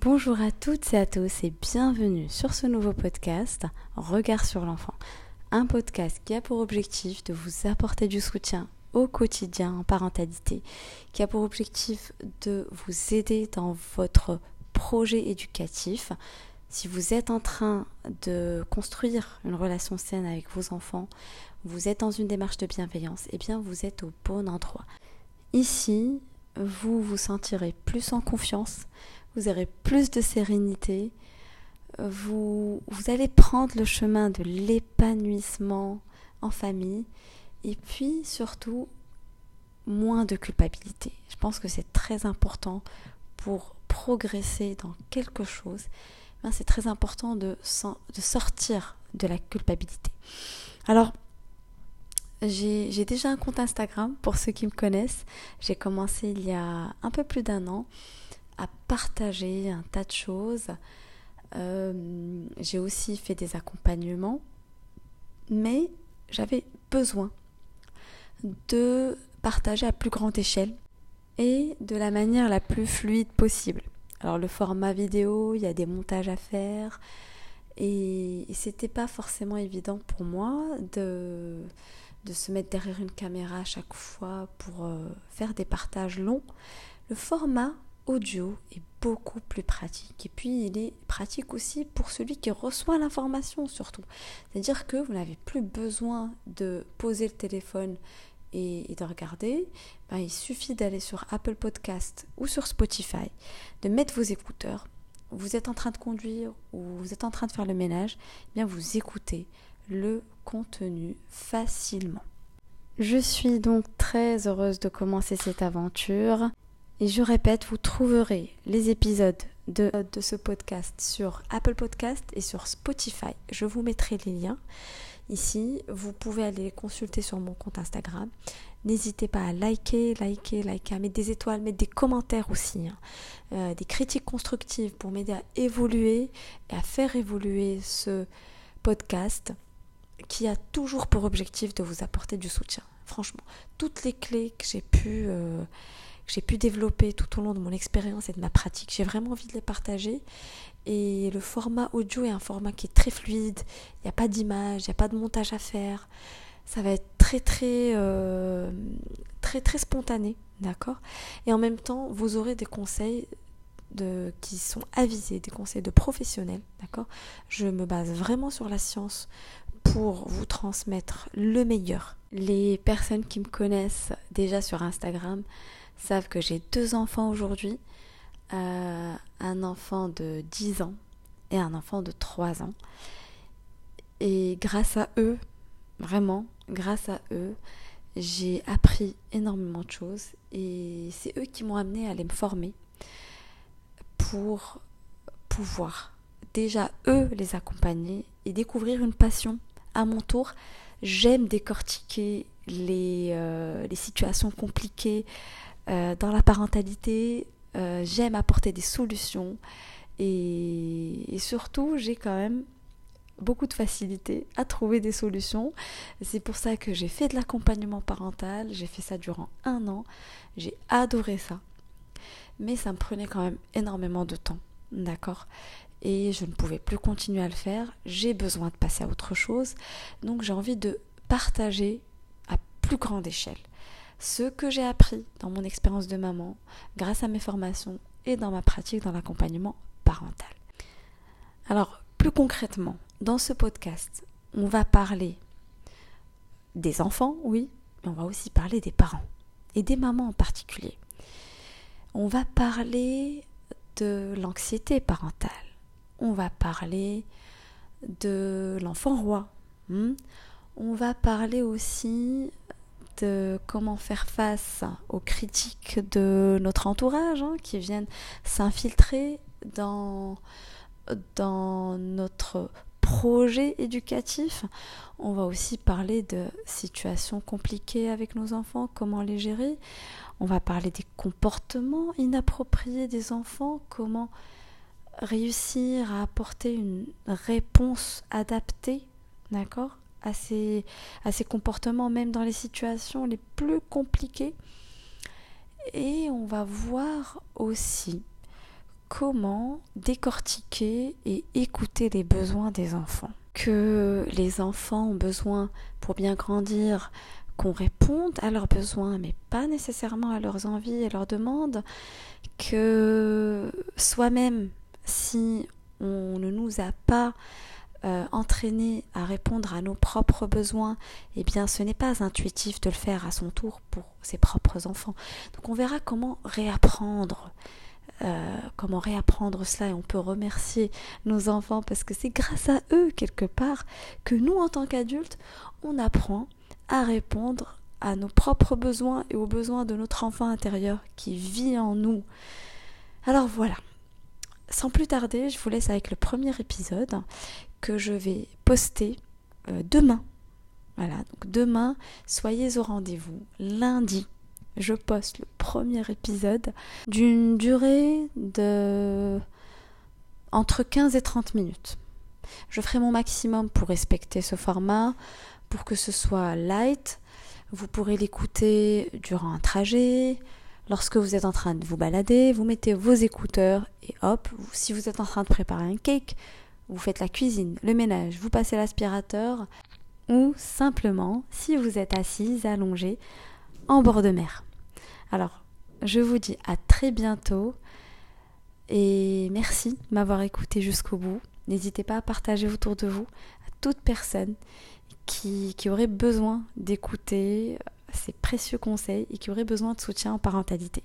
Bonjour à toutes et à tous et bienvenue sur ce nouveau podcast Regard sur l'enfant. Un podcast qui a pour objectif de vous apporter du soutien au quotidien en parentalité, qui a pour objectif de vous aider dans votre projet éducatif. Si vous êtes en train de construire une relation saine avec vos enfants, vous êtes dans une démarche de bienveillance, et eh bien vous êtes au bon endroit. Ici, vous vous sentirez plus en confiance, vous aurez plus de sérénité, vous, allez prendre le chemin de l'épanouissement en famille et puis surtout moins de culpabilité. Je pense que c'est très important pour progresser dans quelque chose. Ben, c'est très important de sortir de la culpabilité. Alors, j'ai déjà un compte Instagram pour ceux qui me connaissent. J'ai commencé il y a un peu plus d'un an à partager un tas de choses. Euh, j'ai aussi fait des accompagnements, mais j'avais besoin de partager à plus grande échelle et de la manière la plus fluide possible. Alors le format vidéo, il y a des montages à faire et, c'était pas forcément évident pour moi de, se mettre derrière une caméra chaque fois pour euh, faire des partages longs. Le format audio est beaucoup plus pratique. Et puis il est pratique aussi pour celui qui reçoit l'information surtout. C'est-à-dire que vous n'avez plus besoin de poser le téléphone et, de regarder. Ben, il suffit d'aller sur Apple Podcast ou sur Spotify, de mettre vos écouteurs. Vous êtes en train de conduire ou vous êtes en train de faire le ménage, eh bien vous écoutez le contenu facilement. Je suis donc très heureuse de commencer cette aventure et je répète, vous trouverez les épisodes de, ce podcast sur Apple Podcast et sur Spotify. Je vous mettrai les liens ici. Vous pouvez aller consulter sur mon compte Instagram. N'hésitez pas à liker, liker, liker, à mettre des étoiles, mettre des commentaires aussi, hein. euh, des critiques constructives pour m'aider à évoluer et à faire évoluer ce podcast qui a toujours pour objectif de vous apporter du soutien. Franchement, toutes les clés que j'ai pu... Euh, j'ai pu développer tout au long de mon expérience et de ma pratique. J'ai vraiment envie de les partager. Et le format audio est un format qui est très fluide. Il n'y a pas d'image, il n'y a pas de montage à faire. Ça va être très très euh, très très spontané, d'accord? Et en même temps, vous aurez des conseils qui sont avisés, des conseils de professionnels, d'accord? Je me base vraiment sur la science pour vous transmettre le meilleur. Les personnes qui me connaissent déjà sur Instagram savent que j'ai deux enfants aujourd'hui, euh, un enfant de 10 ans et un enfant de 3 ans. Et grâce à eux, vraiment, grâce à eux, j'ai appris énormément de choses et c'est eux qui m'ont amené à aller me former pour pouvoir déjà eux les accompagner et découvrir une passion. À mon tour, j'aime décortiquer les, euh, situations compliquées, euh, dans la parentalité, euh, j'aime apporter des solutions. Et, surtout, j'ai quand même beaucoup de facilité à trouver des solutions. C'est pour ça que j'ai fait de l'accompagnement parental, j'ai fait ça durant un an, j'ai adoré ça. Mais ça me prenait quand même énormément de temps, d'accord? Et je ne pouvais plus continuer à le faire, j'ai besoin de passer à autre chose, donc j'ai envie de partager à plus grande échelle ce que j'ai appris dans mon expérience de maman grâce à mes formations et dans ma pratique dans l'accompagnement parental. Alors, plus concrètement, dans ce podcast, on va parler des enfants, oui, mais on va aussi parler des parents et des mamans en particulier. On va parler de l'anxiété parentale. On va parler de l'enfant roi. Hmm. On va parler aussi comment faire face aux critiques de notre entourage hein, qui viennent s'infiltrer dans, dans notre projet éducatif. On va aussi parler de situations compliquées avec nos enfants, comment les gérer. On va parler des comportements inappropriés des enfants, comment réussir à apporter une réponse adaptée, d'accord à ces, comportements, même dans les situations les plus compliquées. Et on va voir aussi comment décortiquer et écouter les besoins des enfants. Que les enfants ont besoin pour bien grandir qu'on réponde à leurs besoins, mais pas nécessairement à leurs envies et leurs demandes, que soi-même, si on ne nous a pas euh, entraînés à répondre à nos propres besoins, eh bien ce n'est pas intuitif de le faire à son tour pour ses propres enfants. Donc on verra comment réapprendre. Euh, comment réapprendre cela et on peut remercier nos enfants parce que c'est grâce à eux quelque part que nous en tant qu'adultes on apprend à répondre à nos propres besoins et aux besoins de notre enfant intérieur qui vit en nous. Alors voilà, sans plus tarder, je vous laisse avec le premier épisode que je vais poster euh, demain. Voilà, donc demain, soyez au rendez-vous. Lundi, je poste le premier épisode d'une durée de entre 15 et 30 minutes. Je ferai mon maximum pour respecter ce format, pour que ce soit light. Vous pourrez l'écouter durant un trajet, lorsque vous êtes en train de vous balader, vous mettez vos écouteurs et hop, si vous êtes en train de préparer un cake, vous faites la cuisine, le ménage, vous passez l'aspirateur ou simplement si vous êtes assise, allongée en bord de mer. Alors, je vous dis à très bientôt et merci de m'avoir écouté jusqu'au bout. N'hésitez pas à partager autour de vous à toute personne qui, qui aurait besoin d'écouter précieux conseils et qui aurait besoin de soutien en parentalité.